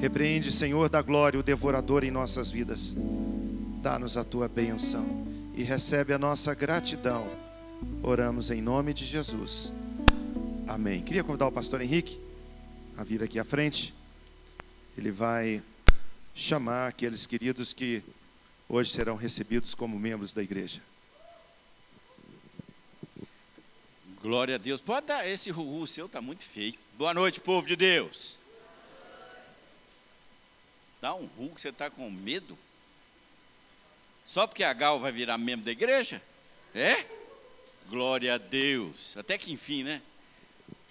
Repreende, Senhor da glória, o devorador em nossas vidas. Dá-nos a tua bênção e recebe a nossa gratidão. Oramos em nome de Jesus. Amém. Queria convidar o pastor Henrique a vir aqui à frente. Ele vai chamar aqueles queridos que hoje serão recebidos como membros da igreja. Glória a Deus. Pode dar esse ruhu seu, está muito feio. Boa noite, povo de Deus. Dá um que você está com medo? Só porque a Gal vai virar membro da igreja? É? Glória a Deus. Até que enfim, né?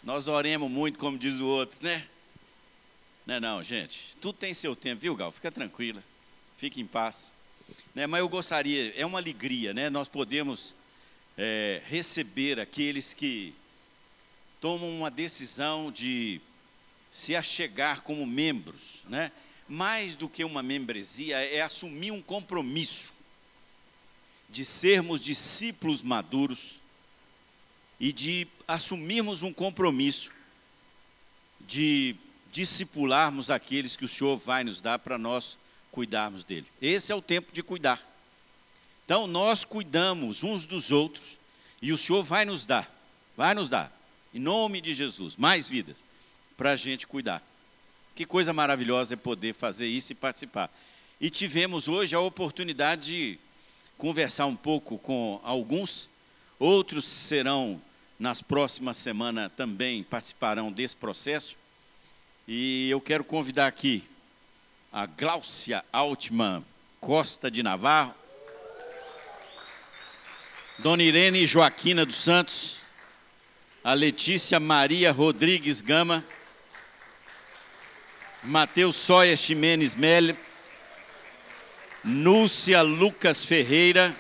Nós oremos muito, como diz o outro, né? Não é não, gente. Tudo tem seu tempo, viu, Gal? Fica tranquila. Fique em paz. Né? Mas eu gostaria, é uma alegria, né? Nós podemos é, receber aqueles que tomam uma decisão de se achegar como membros, né? Mais do que uma membresia, é assumir um compromisso de sermos discípulos maduros e de assumirmos um compromisso de discipularmos aqueles que o Senhor vai nos dar para nós cuidarmos dele. Esse é o tempo de cuidar. Então nós cuidamos uns dos outros e o Senhor vai nos dar, vai nos dar, em nome de Jesus, mais vidas para a gente cuidar. Que coisa maravilhosa é poder fazer isso e participar. E tivemos hoje a oportunidade de conversar um pouco com alguns, outros serão nas próximas semanas também participarão desse processo. E eu quero convidar aqui a Gláucia Altman Costa de Navarro, Dona Irene Joaquina dos Santos, a Letícia Maria Rodrigues Gama, Matheus Soia Ximenes Melle, Núcia Lucas Ferreira,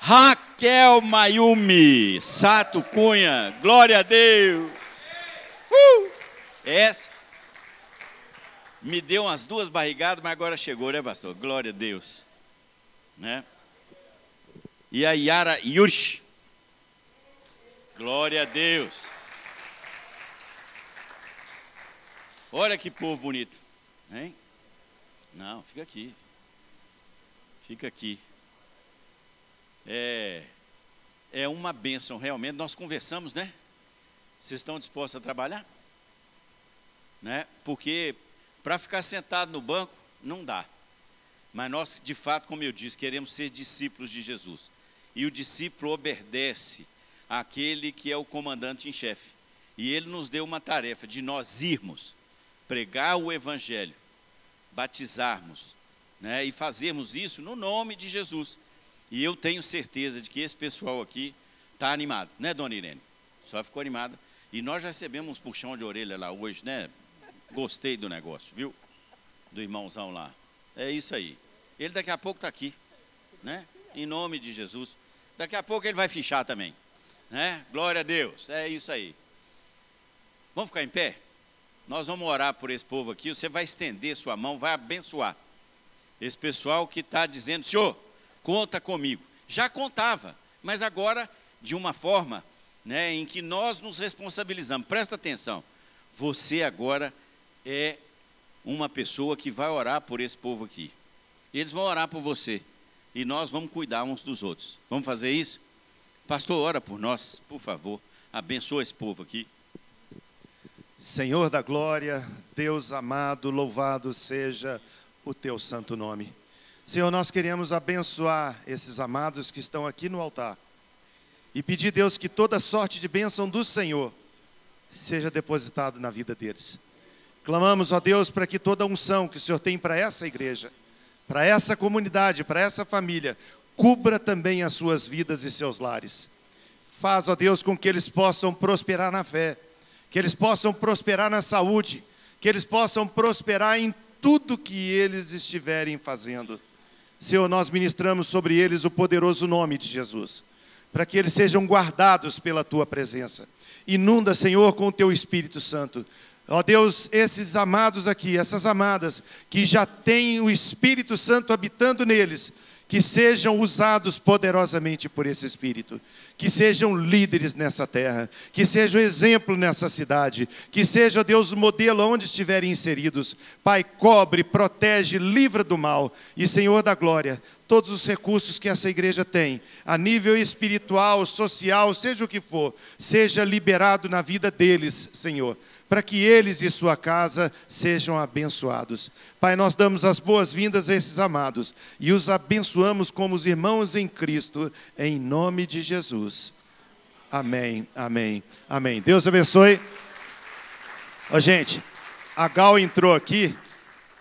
Raquel Mayumi, Sato Cunha, glória a Deus. Uh! Essa me deu umas duas barrigadas, mas agora chegou, né, pastor? Glória a Deus. Né? E a Yara Yursh. Glória a Deus. Olha que povo bonito. Hein? Não, fica aqui. Fica aqui. É, é uma bênção, realmente. Nós conversamos, né? Vocês estão dispostos a trabalhar? Né? Porque para ficar sentado no banco, não dá. Mas nós, de fato, como eu disse, queremos ser discípulos de Jesus. E o discípulo obedece àquele que é o comandante em chefe. E ele nos deu uma tarefa de nós irmos pregar o evangelho, batizarmos, né, e fazermos isso no nome de Jesus. E eu tenho certeza de que esse pessoal aqui está animado, né, dona Irene? Só ficou animada. E nós já recebemos uns puxão de orelha lá hoje, né? Gostei do negócio, viu? Do irmãozão lá. É isso aí. Ele daqui a pouco está aqui, né? Em nome de Jesus. Daqui a pouco ele vai fichar também, né? Glória a Deus. É isso aí. Vamos ficar em pé? Nós vamos orar por esse povo aqui. Você vai estender sua mão, vai abençoar esse pessoal que está dizendo: Senhor, conta comigo. Já contava, mas agora de uma forma né, em que nós nos responsabilizamos. Presta atenção. Você agora é uma pessoa que vai orar por esse povo aqui. Eles vão orar por você. E nós vamos cuidar uns dos outros. Vamos fazer isso? Pastor, ora por nós, por favor. Abençoa esse povo aqui. Senhor da glória, Deus amado, louvado seja o teu santo nome. Senhor, nós queremos abençoar esses amados que estão aqui no altar e pedir, Deus, que toda sorte de bênção do Senhor seja depositado na vida deles. Clamamos, ó Deus, para que toda unção que o Senhor tem para essa igreja, para essa comunidade, para essa família, cubra também as suas vidas e seus lares. Faz, ó Deus, com que eles possam prosperar na fé, que eles possam prosperar na saúde, que eles possam prosperar em tudo que eles estiverem fazendo. Senhor, nós ministramos sobre eles o poderoso nome de Jesus, para que eles sejam guardados pela tua presença. Inunda, Senhor, com o teu Espírito Santo. Ó Deus, esses amados aqui, essas amadas, que já têm o Espírito Santo habitando neles, que sejam usados poderosamente por esse Espírito, que sejam líderes nessa terra, que sejam exemplo nessa cidade, que seja, Deus, o modelo onde estiverem inseridos. Pai, cobre, protege, livra do mal. E, Senhor da glória, todos os recursos que essa igreja tem, a nível espiritual, social, seja o que for, seja liberado na vida deles, Senhor para que eles e sua casa sejam abençoados. Pai, nós damos as boas-vindas a esses amados e os abençoamos como os irmãos em Cristo, em nome de Jesus. Amém, amém, amém. Deus abençoe. Ô, gente, a Gal entrou aqui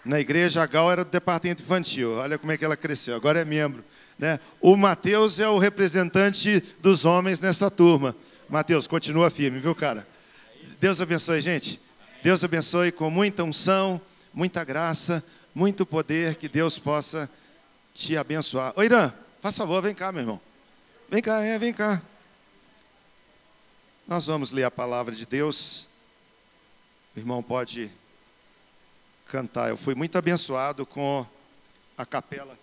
na igreja, a Gal era do departamento infantil. Olha como é que ela cresceu, agora é membro. Né? O Mateus é o representante dos homens nessa turma. Mateus, continua firme, viu, cara? Deus abençoe, gente. Deus abençoe com muita unção, muita graça, muito poder, que Deus possa te abençoar. Ô Irã, faz favor, vem cá, meu irmão. Vem cá, é, vem cá. Nós vamos ler a palavra de Deus. O irmão pode cantar. Eu fui muito abençoado com a capela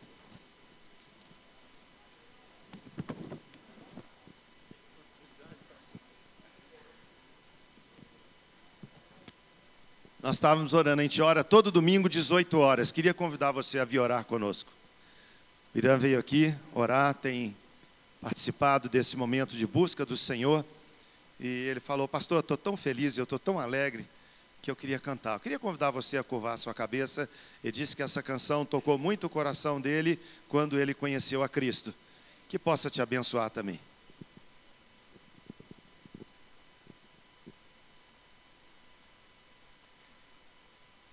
Nós estávamos orando, a gente ora todo domingo, 18 horas. Queria convidar você a vir orar conosco. Irã veio aqui orar, tem participado desse momento de busca do Senhor. E ele falou, pastor, eu estou tão feliz, eu estou tão alegre, que eu queria cantar. Eu queria convidar você a curvar a sua cabeça. Ele disse que essa canção tocou muito o coração dele quando ele conheceu a Cristo. Que possa te abençoar também.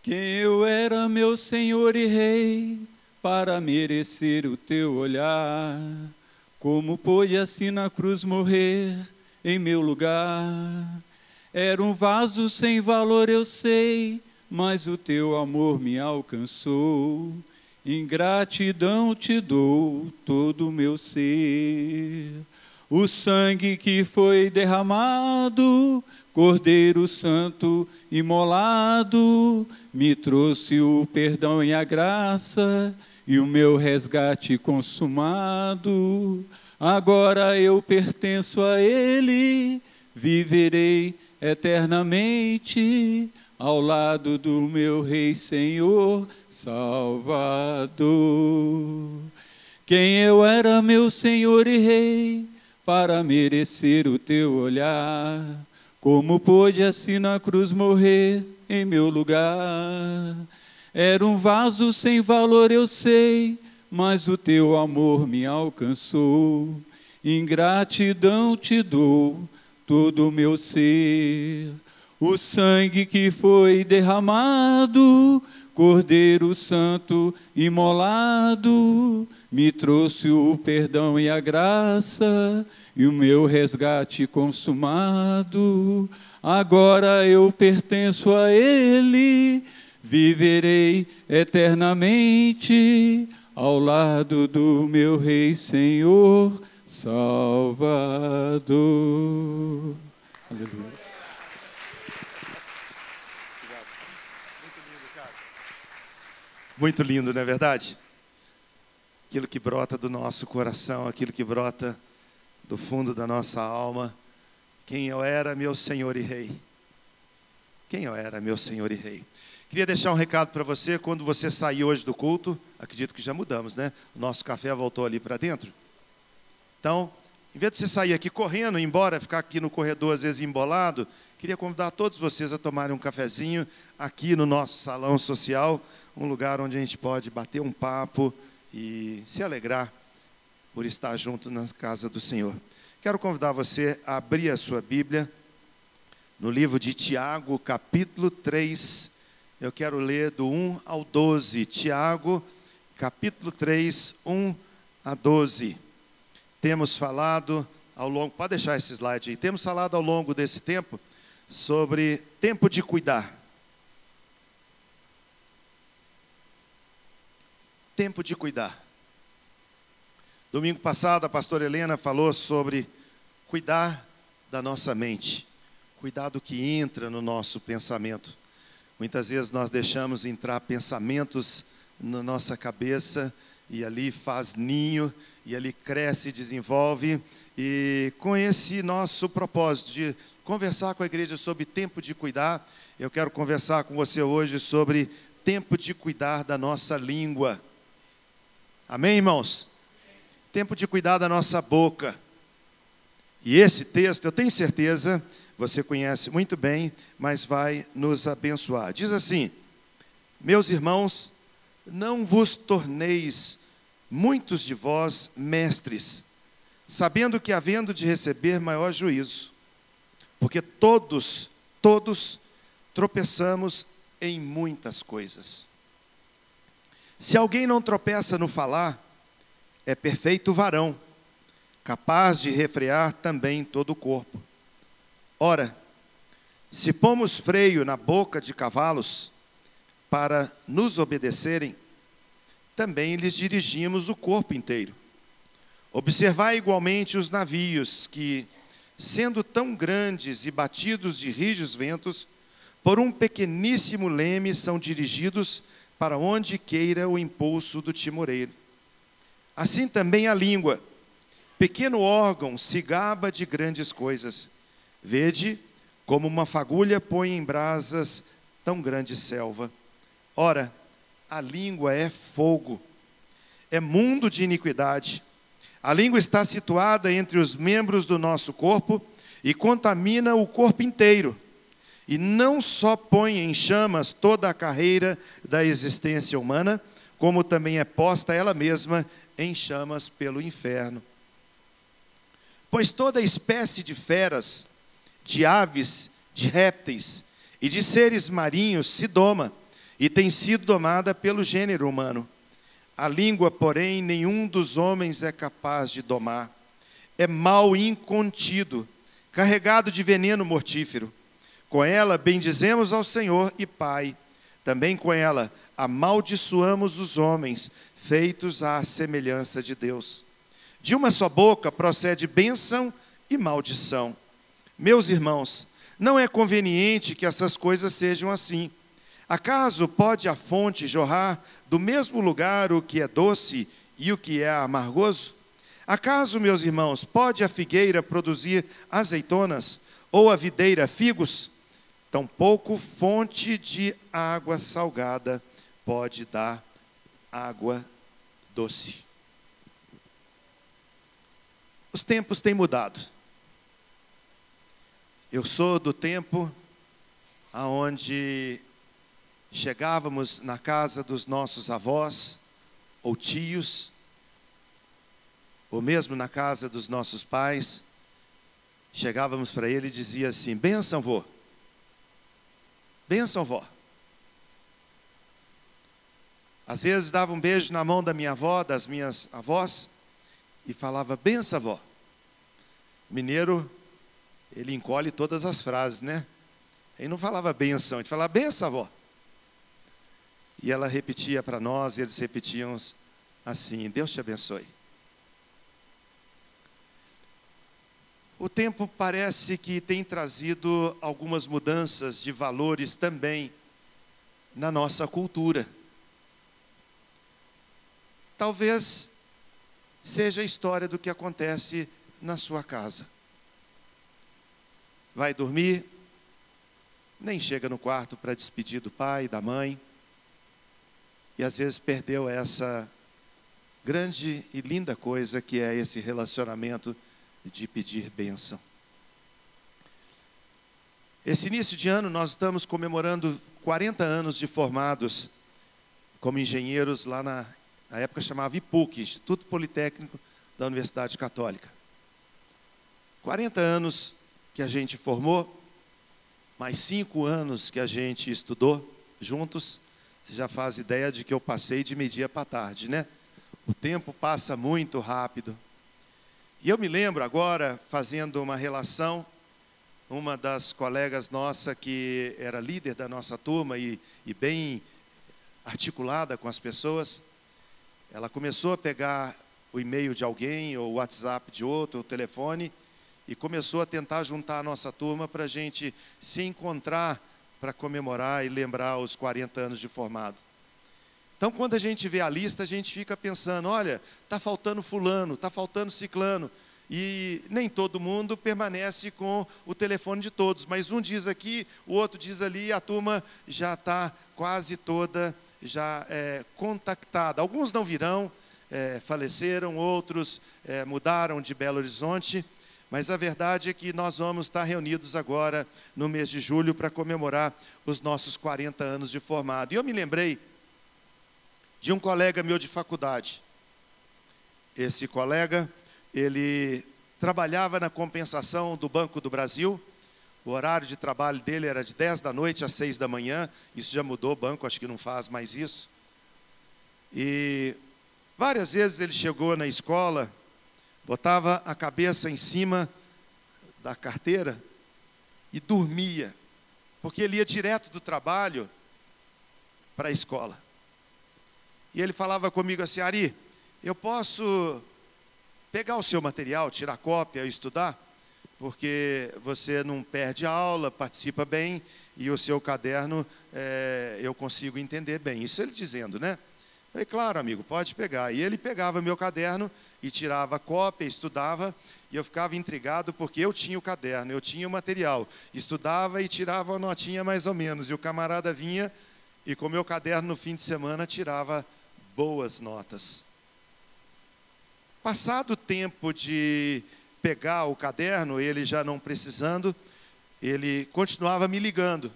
Quem eu era, meu Senhor e Rei, para merecer o teu olhar. Como pôde assim na cruz morrer em meu lugar? Era um vaso sem valor, eu sei, mas o teu amor me alcançou. Em gratidão te dou todo o meu ser. O sangue que foi derramado Cordeiro Santo imolado, me trouxe o perdão e a graça e o meu resgate consumado. Agora eu pertenço a Ele, viverei eternamente ao lado do meu Rei Senhor Salvador. Quem eu era, meu Senhor e Rei, para merecer o teu olhar como pôde assim na cruz morrer em meu lugar? Era um vaso sem valor, eu sei, mas o teu amor me alcançou. Em gratidão te dou todo o meu ser. O sangue que foi derramado, Cordeiro Santo imolado, me trouxe o perdão e a graça e o meu resgate consumado. Agora eu pertenço a Ele, viverei eternamente ao lado do meu Rei Senhor Salvador. Aleluia. Muito lindo, não é verdade? Aquilo que brota do nosso coração, aquilo que brota do fundo da nossa alma. Quem eu era, meu Senhor e Rei. Quem eu era, meu Senhor e Rei. Queria deixar um recado para você quando você sair hoje do culto. Acredito que já mudamos, né? O nosso café voltou ali para dentro. Então, em vez de você sair aqui correndo, embora, ficar aqui no corredor às vezes embolado, queria convidar todos vocês a tomarem um cafezinho aqui no nosso salão social um lugar onde a gente pode bater um papo e se alegrar por estar junto na casa do Senhor. Quero convidar você a abrir a sua Bíblia no livro de Tiago, capítulo 3. Eu quero ler do 1 ao 12. Tiago, capítulo 3, 1 a 12. Temos falado ao longo, pode deixar esse slide aí. Temos falado ao longo desse tempo sobre tempo de cuidar. tempo de cuidar. Domingo passado, a pastora Helena falou sobre cuidar da nossa mente, cuidar do que entra no nosso pensamento. Muitas vezes nós deixamos entrar pensamentos na nossa cabeça e ali faz ninho, e ali cresce e desenvolve. E com esse nosso propósito de conversar com a igreja sobre tempo de cuidar, eu quero conversar com você hoje sobre tempo de cuidar da nossa língua. Amém, irmãos? Tempo de cuidar da nossa boca. E esse texto, eu tenho certeza, você conhece muito bem, mas vai nos abençoar. Diz assim: Meus irmãos, não vos torneis muitos de vós mestres, sabendo que havendo de receber maior juízo, porque todos, todos tropeçamos em muitas coisas. Se alguém não tropeça no falar, é perfeito varão, capaz de refrear também todo o corpo. Ora, se pomos freio na boca de cavalos para nos obedecerem, também lhes dirigimos o corpo inteiro. Observai igualmente os navios que, sendo tão grandes e batidos de rijos ventos, por um pequeníssimo leme são dirigidos para onde queira o impulso do timoreiro. Assim também a língua, pequeno órgão, se gaba de grandes coisas. Vede como uma fagulha põe em brasas tão grande selva. Ora, a língua é fogo, é mundo de iniquidade. A língua está situada entre os membros do nosso corpo e contamina o corpo inteiro e não só põe em chamas toda a carreira da existência humana, como também é posta ela mesma em chamas pelo inferno. Pois toda espécie de feras, de aves, de répteis e de seres marinhos se doma e tem sido domada pelo gênero humano. A língua, porém, nenhum dos homens é capaz de domar. É mal incontido, carregado de veneno mortífero com ela bendizemos ao Senhor e Pai. Também com ela amaldiçoamos os homens, feitos à semelhança de Deus. De uma só boca procede bênção e maldição. Meus irmãos, não é conveniente que essas coisas sejam assim. Acaso pode a fonte jorrar do mesmo lugar o que é doce e o que é amargoso? Acaso, meus irmãos, pode a figueira produzir azeitonas ou a videira figos? Tampouco fonte de água salgada pode dar água doce. Os tempos têm mudado. Eu sou do tempo aonde chegávamos na casa dos nossos avós ou tios, ou mesmo na casa dos nossos pais, chegávamos para ele e dizia assim: "Benção, vô". Benção, vó. Às vezes dava um beijo na mão da minha avó, das minhas avós, e falava, benção, vó. Mineiro, ele encolhe todas as frases, né? Ele não falava benção, ele falava benção, avó. E ela repetia para nós, e eles repetiam assim: Deus te abençoe. O tempo parece que tem trazido algumas mudanças de valores também na nossa cultura. Talvez seja a história do que acontece na sua casa. Vai dormir, nem chega no quarto para despedir do pai, da mãe, e às vezes perdeu essa grande e linda coisa que é esse relacionamento de pedir bênção. Esse início de ano nós estamos comemorando 40 anos de formados como engenheiros lá na, na época chamava IPUC, Instituto Politécnico da Universidade Católica. 40 anos que a gente formou, mais cinco anos que a gente estudou juntos. Você já faz ideia de que eu passei de meio-dia para tarde, né? O tempo passa muito rápido. E eu me lembro agora, fazendo uma relação, uma das colegas nossa que era líder da nossa turma e, e bem articulada com as pessoas, ela começou a pegar o e-mail de alguém, ou o WhatsApp de outro, o telefone, e começou a tentar juntar a nossa turma para a gente se encontrar para comemorar e lembrar os 40 anos de formado. Então, quando a gente vê a lista, a gente fica pensando: olha, está faltando Fulano, está faltando Ciclano. E nem todo mundo permanece com o telefone de todos, mas um diz aqui, o outro diz ali, e a turma já está quase toda já é, contactada. Alguns não virão, é, faleceram, outros é, mudaram de Belo Horizonte, mas a verdade é que nós vamos estar reunidos agora no mês de julho para comemorar os nossos 40 anos de formado. E eu me lembrei de um colega meu de faculdade. Esse colega, ele trabalhava na compensação do Banco do Brasil. O horário de trabalho dele era de 10 da noite às 6 da manhã. Isso já mudou, o banco acho que não faz mais isso. E várias vezes ele chegou na escola botava a cabeça em cima da carteira e dormia, porque ele ia direto do trabalho para a escola. E ele falava comigo assim: Ari, eu posso pegar o seu material, tirar cópia e estudar? Porque você não perde aula, participa bem e o seu caderno é, eu consigo entender bem. Isso ele dizendo, né? Falei, claro, amigo, pode pegar. E ele pegava meu caderno e tirava cópia, estudava, e eu ficava intrigado porque eu tinha o caderno, eu tinha o material. Estudava e tirava uma notinha mais ou menos. E o camarada vinha e com meu caderno no fim de semana tirava boas notas. Passado o tempo de pegar o caderno, ele já não precisando, ele continuava me ligando.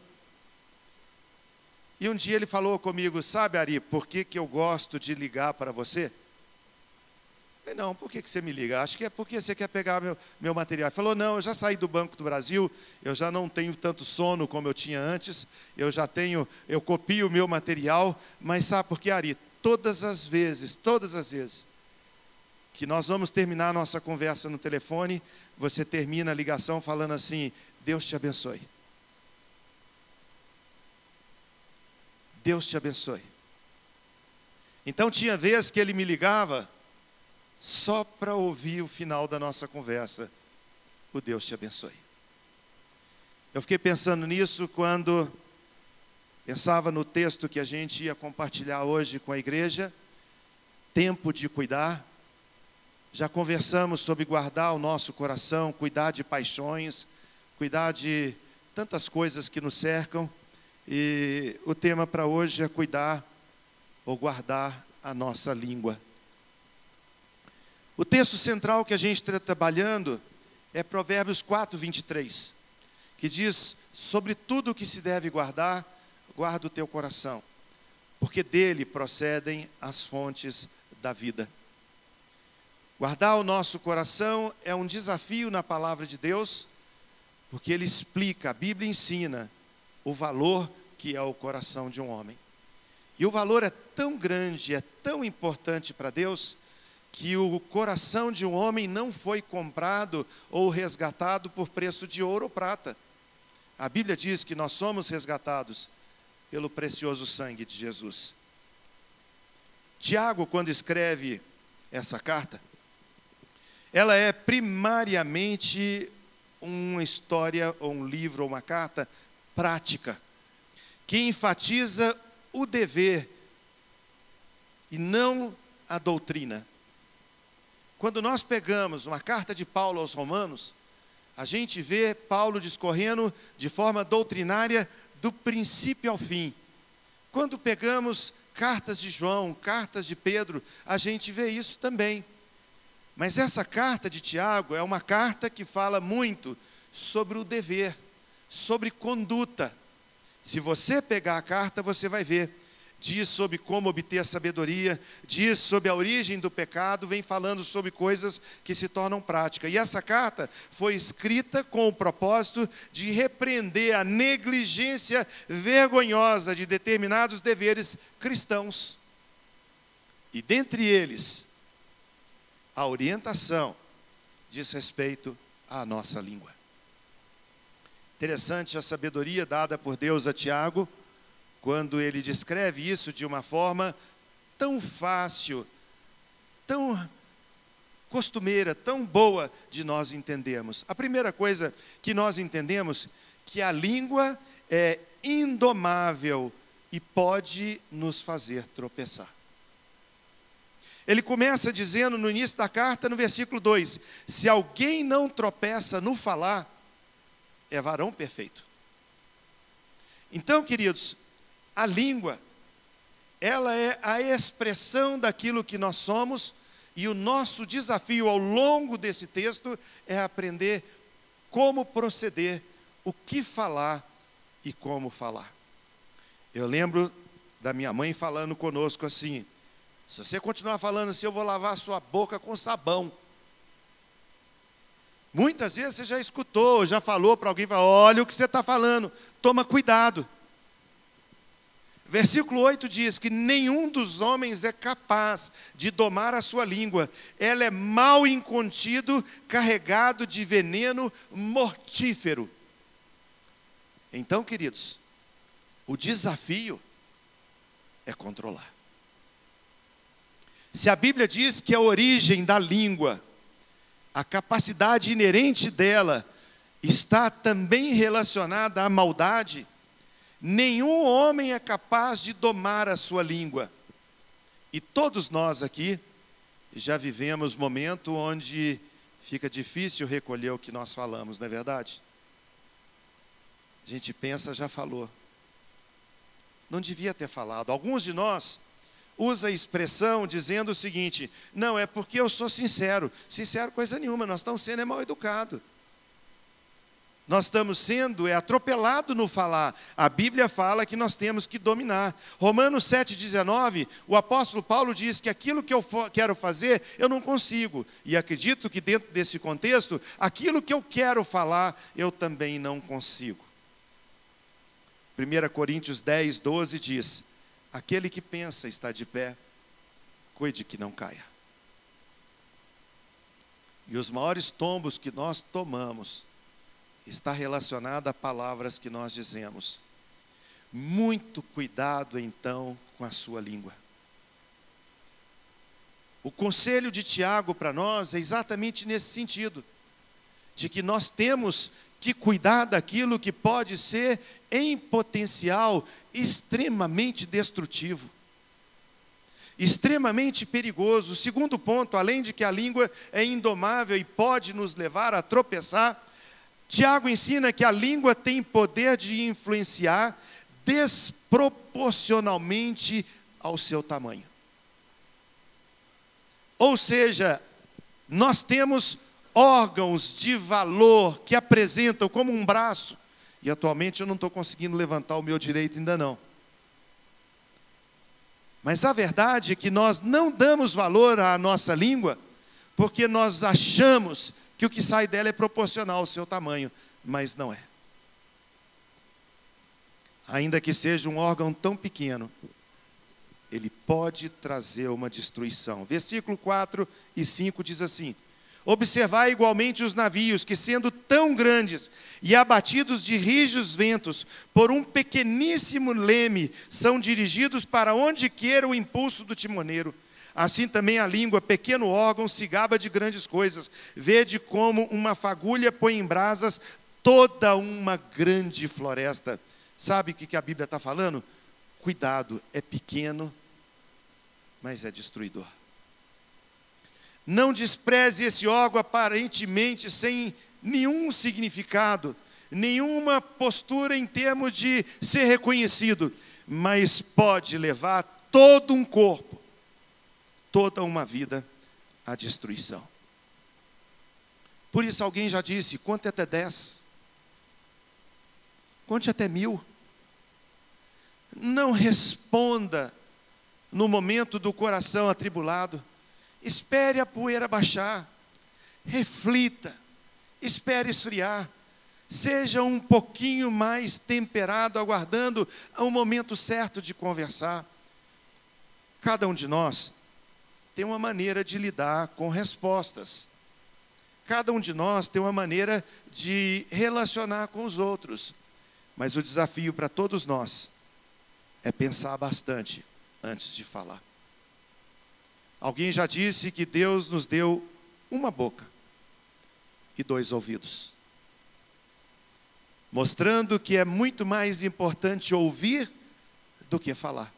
E um dia ele falou comigo, sabe Ari, por que, que eu gosto de ligar para você? Eu falei, não, por que, que você me liga? Acho que é porque você quer pegar meu, meu material. Ele falou, não, eu já saí do Banco do Brasil, eu já não tenho tanto sono como eu tinha antes, eu já tenho, eu copio o meu material, mas sabe por que, Ari? Todas as vezes, todas as vezes que nós vamos terminar a nossa conversa no telefone, você termina a ligação falando assim: Deus te abençoe. Deus te abençoe. Então tinha vezes que ele me ligava só para ouvir o final da nossa conversa. O Deus te abençoe. Eu fiquei pensando nisso quando pensava no texto que a gente ia compartilhar hoje com a igreja. Tempo de cuidar. Já conversamos sobre guardar o nosso coração, cuidar de paixões, cuidar de tantas coisas que nos cercam. E o tema para hoje é cuidar ou guardar a nossa língua. O texto central que a gente está trabalhando é Provérbios 4, 23, que diz: Sobre tudo o que se deve guardar, guarda o teu coração, porque dele procedem as fontes da vida. Guardar o nosso coração é um desafio na palavra de Deus, porque ele explica, a Bíblia ensina o valor que é o coração de um homem. E o valor é tão grande, é tão importante para Deus, que o coração de um homem não foi comprado ou resgatado por preço de ouro ou prata. A Bíblia diz que nós somos resgatados pelo precioso sangue de Jesus. Tiago, quando escreve essa carta, ela é primariamente uma história, ou um livro, ou uma carta prática, que enfatiza o dever e não a doutrina. Quando nós pegamos uma carta de Paulo aos Romanos, a gente vê Paulo discorrendo de forma doutrinária do princípio ao fim. Quando pegamos cartas de João, cartas de Pedro, a gente vê isso também. Mas essa carta de Tiago é uma carta que fala muito sobre o dever, sobre conduta. Se você pegar a carta, você vai ver. Diz sobre como obter a sabedoria, diz sobre a origem do pecado, vem falando sobre coisas que se tornam prática. E essa carta foi escrita com o propósito de repreender a negligência vergonhosa de determinados deveres cristãos. E dentre eles, a orientação diz respeito à nossa língua. Interessante a sabedoria dada por Deus a Tiago, quando ele descreve isso de uma forma tão fácil, tão costumeira, tão boa de nós entendermos. A primeira coisa que nós entendemos que a língua é indomável e pode nos fazer tropeçar. Ele começa dizendo no início da carta, no versículo 2: Se alguém não tropeça no falar, é varão perfeito. Então, queridos, a língua, ela é a expressão daquilo que nós somos, e o nosso desafio ao longo desse texto é aprender como proceder, o que falar e como falar. Eu lembro da minha mãe falando conosco assim: se você continuar falando assim, eu vou lavar sua boca com sabão. Muitas vezes você já escutou, já falou para alguém, olha o que você está falando, toma cuidado. Versículo 8 diz que nenhum dos homens é capaz de domar a sua língua, ela é mal incontido, carregado de veneno mortífero. Então, queridos, o desafio é controlar. Se a Bíblia diz que a origem da língua a capacidade inerente dela está também relacionada à maldade, nenhum homem é capaz de domar a sua língua. E todos nós aqui já vivemos momento onde fica difícil recolher o que nós falamos, não é verdade? A gente pensa, já falou. Não devia ter falado. Alguns de nós usa a expressão dizendo o seguinte: não, é porque eu sou sincero. Sincero, coisa nenhuma, nós estamos sendo é mal educado. Nós estamos sendo é atropelado no falar. A Bíblia fala que nós temos que dominar. Romanos 7,19, o apóstolo Paulo diz que aquilo que eu quero fazer, eu não consigo. E acredito que dentro desse contexto, aquilo que eu quero falar, eu também não consigo. 1 Coríntios 10, 12 diz: Aquele que pensa está de pé, cuide que não caia. E os maiores tombos que nós tomamos está relacionado a palavras que nós dizemos. Muito cuidado então com a sua língua. O conselho de Tiago para nós é exatamente nesse sentido, de que nós temos que cuidar daquilo que pode ser, em potencial, extremamente destrutivo, extremamente perigoso. Segundo ponto, além de que a língua é indomável e pode nos levar a tropeçar, Tiago ensina que a língua tem poder de influenciar desproporcionalmente ao seu tamanho. Ou seja, nós temos órgãos de valor que apresentam como um braço, e atualmente eu não estou conseguindo levantar o meu direito ainda não. Mas a verdade é que nós não damos valor à nossa língua, porque nós achamos que o que sai dela é proporcional ao seu tamanho, mas não é. Ainda que seja um órgão tão pequeno, ele pode trazer uma destruição. Versículo 4 e 5 diz assim: Observai igualmente os navios, que sendo tão grandes e abatidos de rijos ventos, por um pequeníssimo leme, são dirigidos para onde queira o impulso do timoneiro. Assim também a língua, pequeno órgão, se gaba de grandes coisas. Vede como uma fagulha põe em brasas toda uma grande floresta. Sabe o que a Bíblia está falando? Cuidado, é pequeno, mas é destruidor. Não despreze esse órgão aparentemente sem nenhum significado, nenhuma postura em termos de ser reconhecido, mas pode levar todo um corpo, toda uma vida à destruição. Por isso alguém já disse: conte até dez, conte até mil. Não responda no momento do coração atribulado espere a poeira baixar, reflita, espere esfriar, seja um pouquinho mais temperado, aguardando o momento certo de conversar. Cada um de nós tem uma maneira de lidar com respostas. Cada um de nós tem uma maneira de relacionar com os outros. Mas o desafio para todos nós é pensar bastante antes de falar. Alguém já disse que Deus nos deu uma boca e dois ouvidos, mostrando que é muito mais importante ouvir do que falar.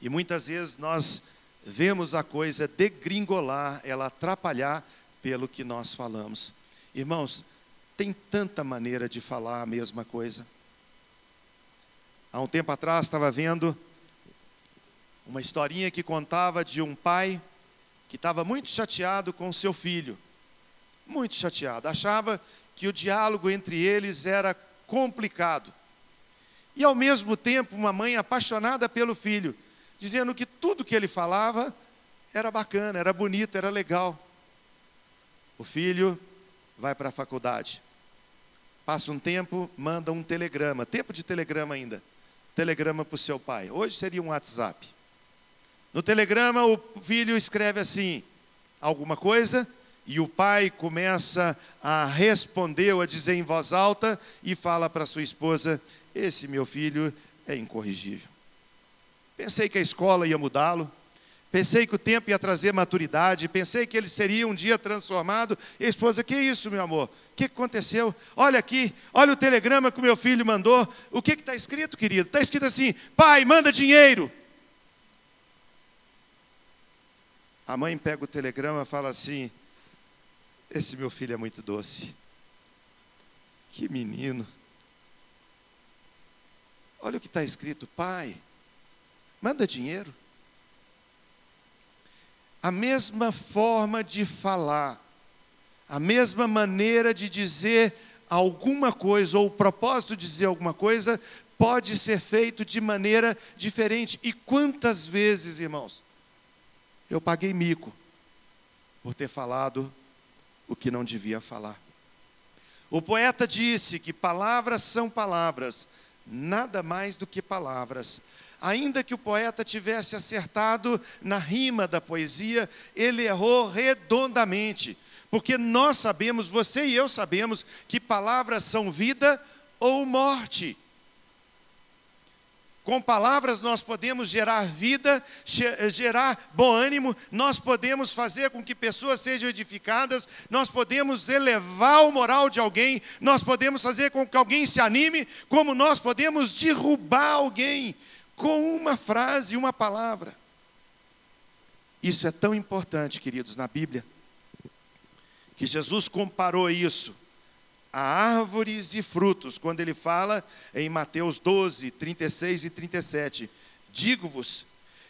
E muitas vezes nós vemos a coisa degringolar, ela atrapalhar pelo que nós falamos. Irmãos, tem tanta maneira de falar a mesma coisa. Há um tempo atrás estava vendo uma historinha que contava de um pai que estava muito chateado com seu filho. Muito chateado. Achava que o diálogo entre eles era complicado. E ao mesmo tempo, uma mãe apaixonada pelo filho, dizendo que tudo que ele falava era bacana, era bonito, era legal. O filho vai para a faculdade. Passa um tempo, manda um telegrama, tempo de telegrama ainda. Telegrama para o seu pai. Hoje seria um WhatsApp. No telegrama, o filho escreve assim: alguma coisa, e o pai começa a responder ou a dizer em voz alta e fala para sua esposa: Esse meu filho é incorrigível. Pensei que a escola ia mudá-lo, pensei que o tempo ia trazer maturidade, pensei que ele seria um dia transformado. E a esposa: Que isso, meu amor? O que aconteceu? Olha aqui, olha o telegrama que o meu filho mandou. O que está escrito, querido? Está escrito assim: Pai, manda dinheiro. A mãe pega o telegrama e fala assim: Esse meu filho é muito doce. Que menino. Olha o que está escrito: Pai, manda dinheiro. A mesma forma de falar, a mesma maneira de dizer alguma coisa, ou o propósito de dizer alguma coisa, pode ser feito de maneira diferente. E quantas vezes, irmãos, eu paguei mico por ter falado o que não devia falar. O poeta disse que palavras são palavras, nada mais do que palavras. Ainda que o poeta tivesse acertado na rima da poesia, ele errou redondamente, porque nós sabemos, você e eu sabemos, que palavras são vida ou morte. Com palavras nós podemos gerar vida, gerar bom ânimo, nós podemos fazer com que pessoas sejam edificadas, nós podemos elevar o moral de alguém, nós podemos fazer com que alguém se anime, como nós podemos derrubar alguém com uma frase, uma palavra. Isso é tão importante, queridos, na Bíblia, que Jesus comparou isso a árvores e frutos, quando ele fala em Mateus 12, 36 e 37. Digo-vos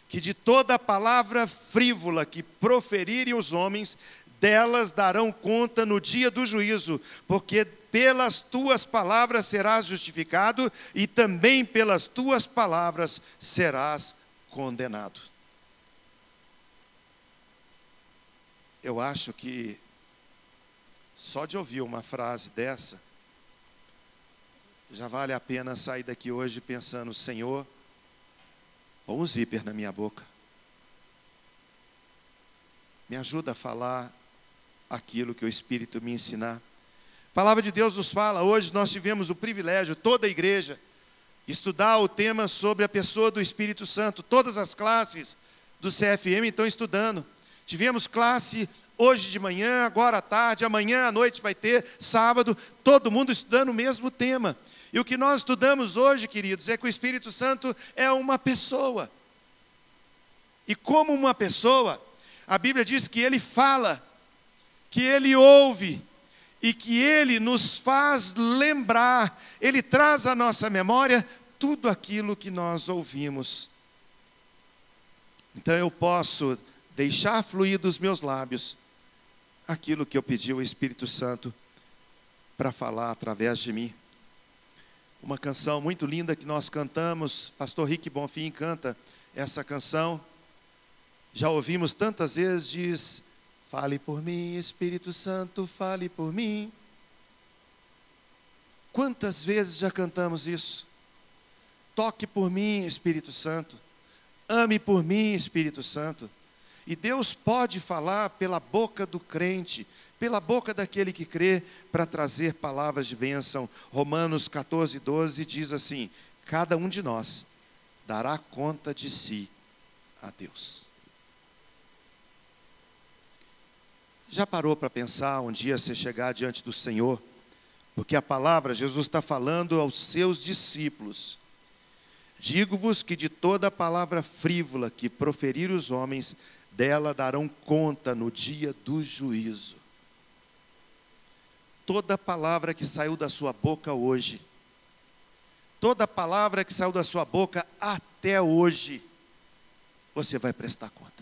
que de toda palavra frívola que proferirem os homens, delas darão conta no dia do juízo, porque pelas tuas palavras serás justificado e também pelas tuas palavras serás condenado. Eu acho que só de ouvir uma frase dessa, já vale a pena sair daqui hoje pensando: Senhor, põe um zíper na minha boca. Me ajuda a falar aquilo que o Espírito me ensinar. A palavra de Deus nos fala, hoje nós tivemos o privilégio, toda a igreja, estudar o tema sobre a pessoa do Espírito Santo. Todas as classes do CFM estão estudando. Tivemos classe hoje de manhã, agora à tarde, amanhã à noite vai ter, sábado, todo mundo estudando o mesmo tema. E o que nós estudamos hoje, queridos, é que o Espírito Santo é uma pessoa. E como uma pessoa, a Bíblia diz que ele fala, que ele ouve e que ele nos faz lembrar, ele traz à nossa memória tudo aquilo que nós ouvimos. Então eu posso deixar fluir dos meus lábios aquilo que eu pedi ao Espírito Santo para falar através de mim. Uma canção muito linda que nós cantamos, pastor Rick Bonfim canta essa canção. Já ouvimos tantas vezes, diz: Fale por mim, Espírito Santo, fale por mim. Quantas vezes já cantamos isso? Toque por mim, Espírito Santo. Ame por mim, Espírito Santo. E Deus pode falar pela boca do crente, pela boca daquele que crê, para trazer palavras de bênção. Romanos 14, 12 diz assim: Cada um de nós dará conta de si a Deus. Já parou para pensar um dia você chegar diante do Senhor? Porque a palavra, Jesus está falando aos seus discípulos. Digo-vos que de toda palavra frívola que proferir os homens, dela darão conta no dia do juízo. Toda palavra que saiu da sua boca hoje, toda palavra que saiu da sua boca até hoje, você vai prestar conta.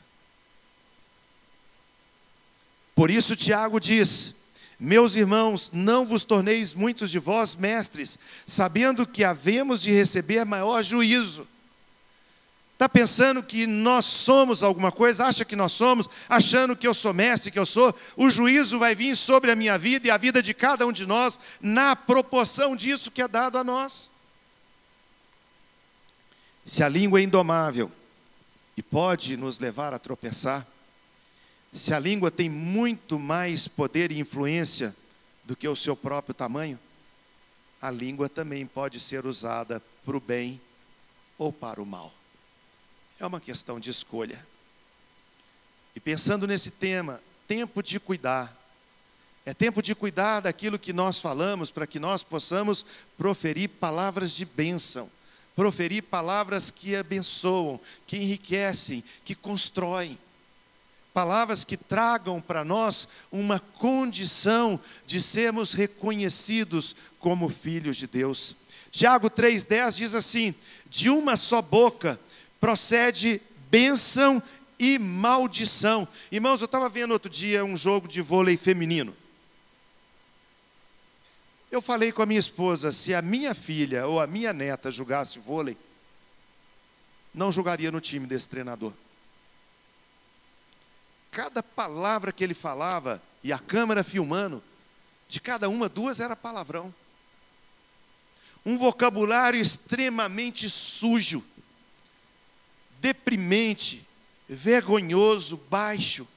Por isso, Tiago diz: Meus irmãos, não vos torneis muitos de vós mestres, sabendo que havemos de receber maior juízo. Está pensando que nós somos alguma coisa? Acha que nós somos? Achando que eu sou mestre, que eu sou? O juízo vai vir sobre a minha vida e a vida de cada um de nós, na proporção disso que é dado a nós. Se a língua é indomável e pode nos levar a tropeçar, se a língua tem muito mais poder e influência do que o seu próprio tamanho, a língua também pode ser usada para o bem ou para o mal. É uma questão de escolha. E pensando nesse tema, tempo de cuidar. É tempo de cuidar daquilo que nós falamos para que nós possamos proferir palavras de bênção, proferir palavras que abençoam, que enriquecem, que constroem palavras que tragam para nós uma condição de sermos reconhecidos como filhos de Deus. Tiago 3,10 diz assim: De uma só boca procede bênção e maldição. Irmãos, eu estava vendo outro dia um jogo de vôlei feminino. Eu falei com a minha esposa: se a minha filha ou a minha neta jogasse vôlei, não jogaria no time desse treinador cada palavra que ele falava, e a câmera filmando, de cada uma, duas era palavrão. Um vocabulário extremamente sujo, deprimente, vergonhoso, baixo.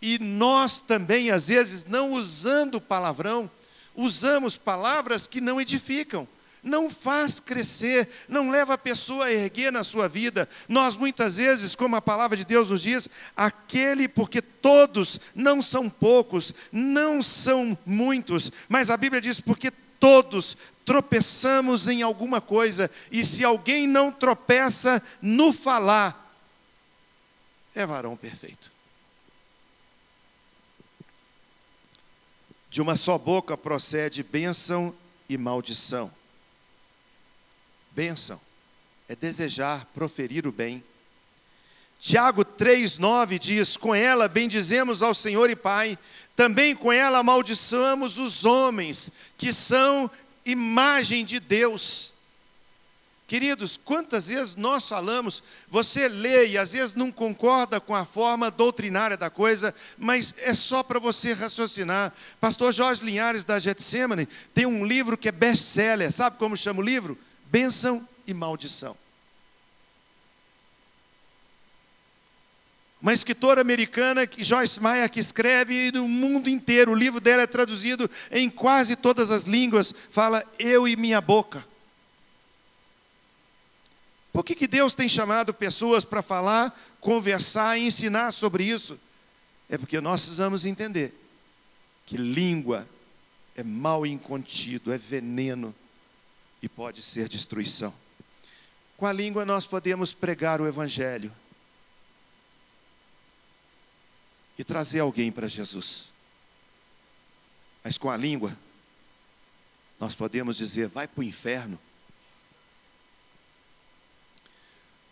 E nós também, às vezes, não usando palavrão, usamos palavras que não edificam não faz crescer, não leva a pessoa a erguer na sua vida. Nós muitas vezes, como a palavra de Deus nos diz, aquele, porque todos não são poucos, não são muitos, mas a Bíblia diz, porque todos tropeçamos em alguma coisa, e se alguém não tropeça no falar, é varão perfeito. De uma só boca procede bênção e maldição. Bênção é desejar proferir o bem. Tiago 3,9 diz: Com ela bendizemos ao Senhor e Pai, também com ela amaldiçoamos os homens, que são imagem de Deus. Queridos, quantas vezes nós falamos, você lê e às vezes não concorda com a forma doutrinária da coisa, mas é só para você raciocinar. Pastor Jorge Linhares da Getsemane tem um livro que é best-seller, sabe como chama o livro? bênção e maldição. Uma escritora americana, Joyce Meyer, que escreve no mundo inteiro, o livro dela é traduzido em quase todas as línguas, fala eu e minha boca. Por que, que Deus tem chamado pessoas para falar, conversar e ensinar sobre isso? É porque nós precisamos entender que língua é mal incontido, é veneno e pode ser destruição. Com a língua nós podemos pregar o Evangelho e trazer alguém para Jesus. Mas com a língua, nós podemos dizer: vai para o inferno.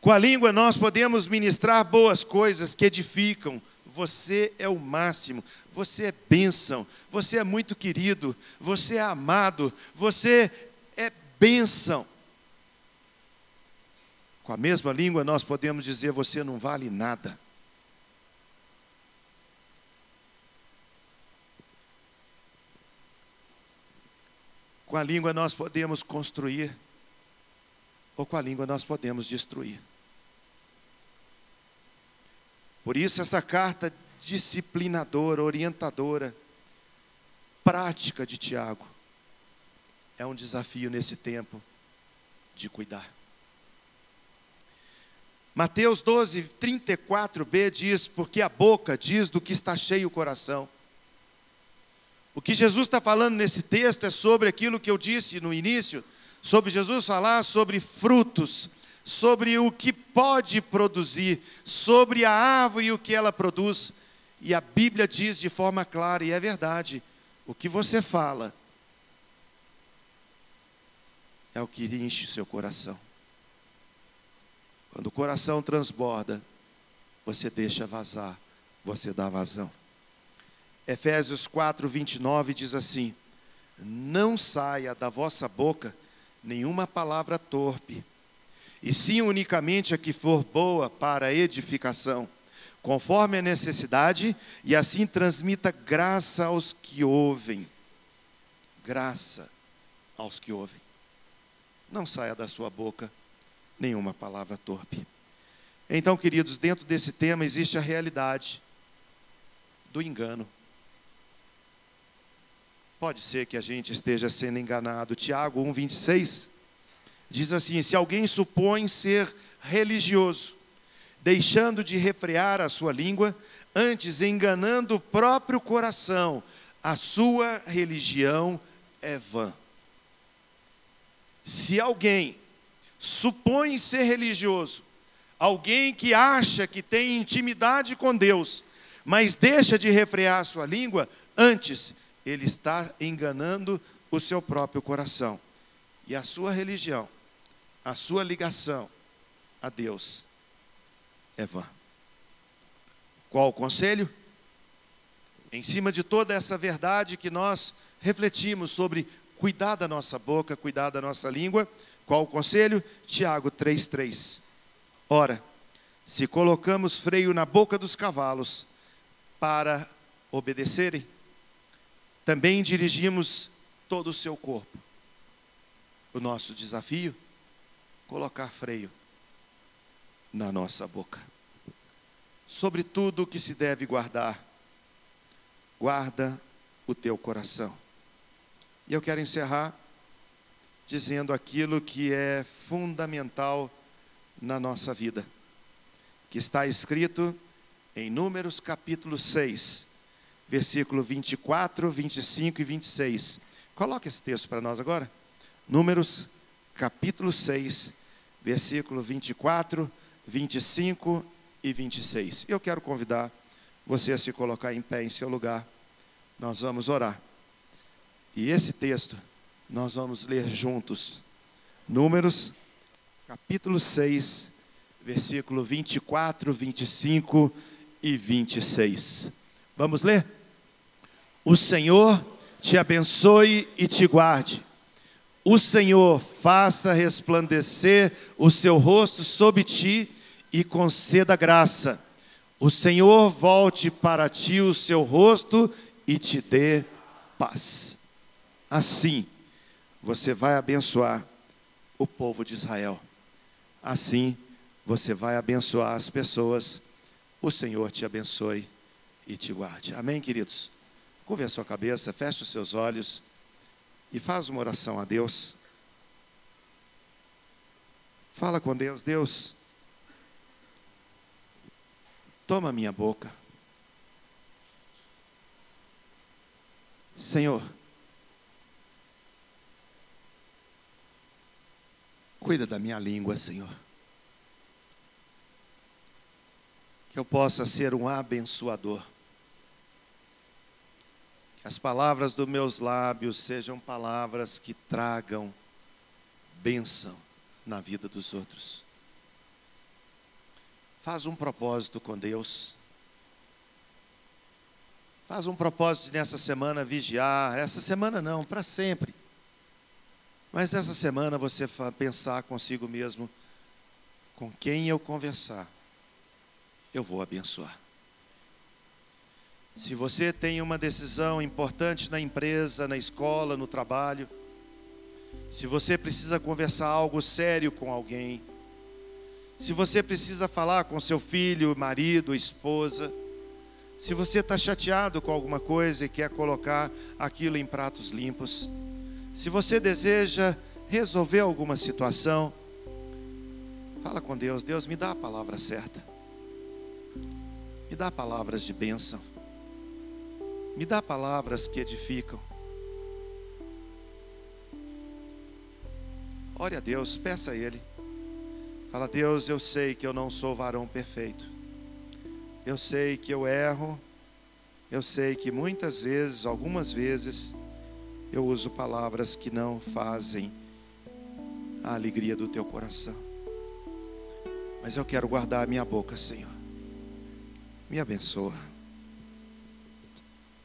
Com a língua, nós podemos ministrar boas coisas que edificam. Você é o máximo, você é bênção, você é muito querido, você é amado, você bênção. Com a mesma língua, nós podemos dizer: você não vale nada. Com a língua nós podemos construir, ou com a língua nós podemos destruir. Por isso, essa carta disciplinadora, orientadora, prática de Tiago, é um desafio nesse tempo de cuidar. Mateus 12, 34b diz: Porque a boca diz do que está cheio o coração. O que Jesus está falando nesse texto é sobre aquilo que eu disse no início, sobre Jesus falar sobre frutos, sobre o que pode produzir, sobre a árvore e o que ela produz. E a Bíblia diz de forma clara, e é verdade, o que você fala é o que enche seu coração. Quando o coração transborda, você deixa vazar, você dá vazão. Efésios 4, 29 diz assim: Não saia da vossa boca nenhuma palavra torpe, e sim unicamente a que for boa para edificação, conforme a necessidade, e assim transmita graça aos que ouvem. Graça aos que ouvem. Não saia da sua boca nenhuma palavra torpe. Então, queridos, dentro desse tema existe a realidade do engano. Pode ser que a gente esteja sendo enganado. Tiago 1,26 diz assim: Se alguém supõe ser religioso, deixando de refrear a sua língua, antes enganando o próprio coração, a sua religião é vã. Se alguém supõe ser religioso, alguém que acha que tem intimidade com Deus, mas deixa de refrear a sua língua, antes ele está enganando o seu próprio coração. E a sua religião, a sua ligação a Deus é vã. Qual o conselho? Em cima de toda essa verdade que nós refletimos sobre cuidar da nossa boca, cuidar da nossa língua, qual o conselho? Tiago 3,3. Ora, se colocamos freio na boca dos cavalos para obedecerem, também dirigimos todo o seu corpo. O nosso desafio? Colocar freio na nossa boca. Sobre tudo o que se deve guardar, guarda o teu coração. E eu quero encerrar dizendo aquilo que é fundamental na nossa vida, que está escrito em Números capítulo 6, versículo 24, 25 e 26. Coloque esse texto para nós agora. Números, capítulo 6, versículo 24, 25 e 26. Eu quero convidar você a se colocar em pé em seu lugar. Nós vamos orar. E esse texto nós vamos ler juntos. Números, capítulo 6, versículo 24, 25 e 26. Vamos ler? O Senhor te abençoe e te guarde. O Senhor faça resplandecer o seu rosto sobre ti e conceda graça. O Senhor volte para ti o seu rosto e te dê paz. Assim, você vai abençoar o povo de Israel. Assim, você vai abençoar as pessoas. O Senhor te abençoe e te guarde. Amém, queridos? Curve a sua cabeça, feche os seus olhos e faz uma oração a Deus. Fala com Deus, Deus, toma minha boca. Senhor, cuida da minha língua, Senhor. que eu possa ser um abençoador. As palavras dos meus lábios sejam palavras que tragam bênção na vida dos outros. Faz um propósito com Deus. Faz um propósito nessa semana vigiar. Essa semana não, para sempre. Mas essa semana você pensar consigo mesmo com quem eu conversar eu vou abençoar. Se você tem uma decisão importante na empresa, na escola, no trabalho, se você precisa conversar algo sério com alguém, se você precisa falar com seu filho, marido, esposa, se você está chateado com alguma coisa e quer colocar aquilo em pratos limpos, se você deseja resolver alguma situação, fala com Deus, Deus me dá a palavra certa. Me dá palavras de bênção. Me dá palavras que edificam. Ore a Deus, peça a Ele. Fala, Deus, eu sei que eu não sou varão perfeito. Eu sei que eu erro. Eu sei que muitas vezes, algumas vezes, eu uso palavras que não fazem a alegria do teu coração. Mas eu quero guardar a minha boca, Senhor. Me abençoa.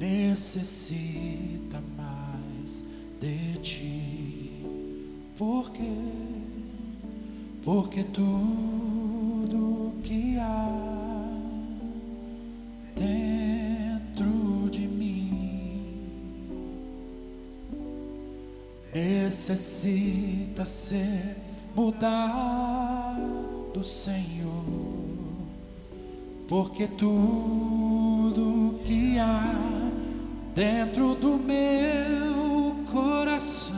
necessita mais de ti. Porque, porque tudo que há dentro de mim necessita ser mudado, Senhor. Porque tudo que há dentro do meu coração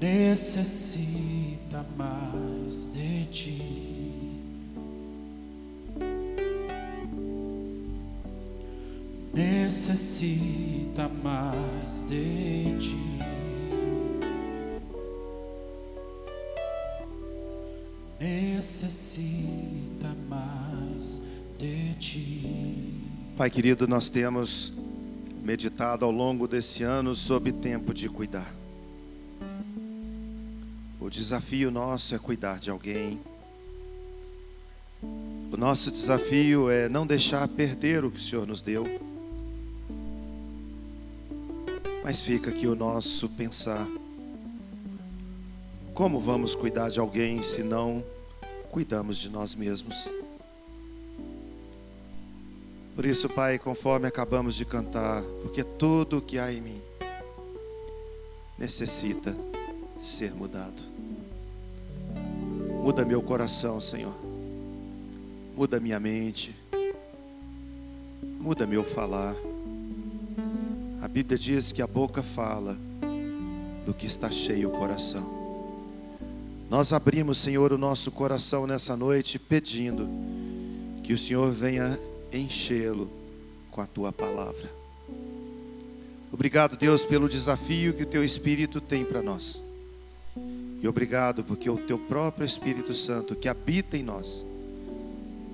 necessita mais de ti. Necessita mais de ti. necessita mais de ti. Pai querido, nós temos meditado ao longo desse ano sobre tempo de cuidar. O desafio nosso é cuidar de alguém. O nosso desafio é não deixar perder o que o Senhor nos deu. Mas fica aqui o nosso pensar. Como vamos cuidar de alguém se não cuidamos de nós mesmos? Por isso, Pai, conforme acabamos de cantar, porque tudo que há em mim necessita ser mudado. Muda meu coração, Senhor. Muda minha mente. Muda meu falar. A Bíblia diz que a boca fala do que está cheio o coração. Nós abrimos, Senhor, o nosso coração nessa noite pedindo que o Senhor venha enchê-lo com a tua palavra. Obrigado, Deus, pelo desafio que o teu Espírito tem para nós. E obrigado porque o teu próprio Espírito Santo que habita em nós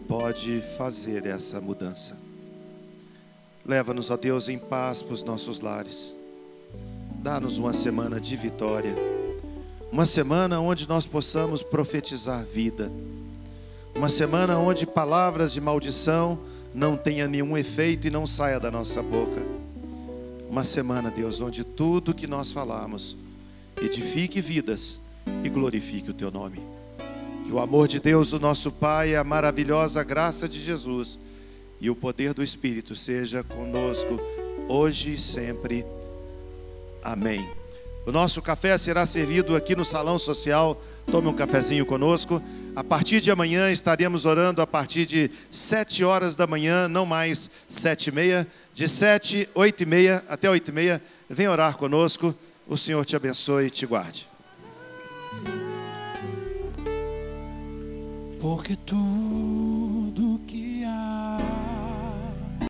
pode fazer essa mudança. Leva-nos, ó Deus, em paz para os nossos lares. Dá-nos uma semana de vitória. Uma semana onde nós possamos profetizar vida. Uma semana onde palavras de maldição não tenha nenhum efeito e não saia da nossa boca. Uma semana, Deus, onde tudo que nós falamos edifique vidas e glorifique o teu nome. Que o amor de Deus, o nosso Pai, a maravilhosa graça de Jesus e o poder do Espírito seja conosco hoje e sempre. Amém. O nosso café será servido aqui no salão social. Tome um cafezinho conosco. A partir de amanhã estaremos orando a partir de sete horas da manhã, não mais sete e meia. De sete, oito e meia até oito e meia. Vem orar conosco. O Senhor te abençoe e te guarde. Porque tu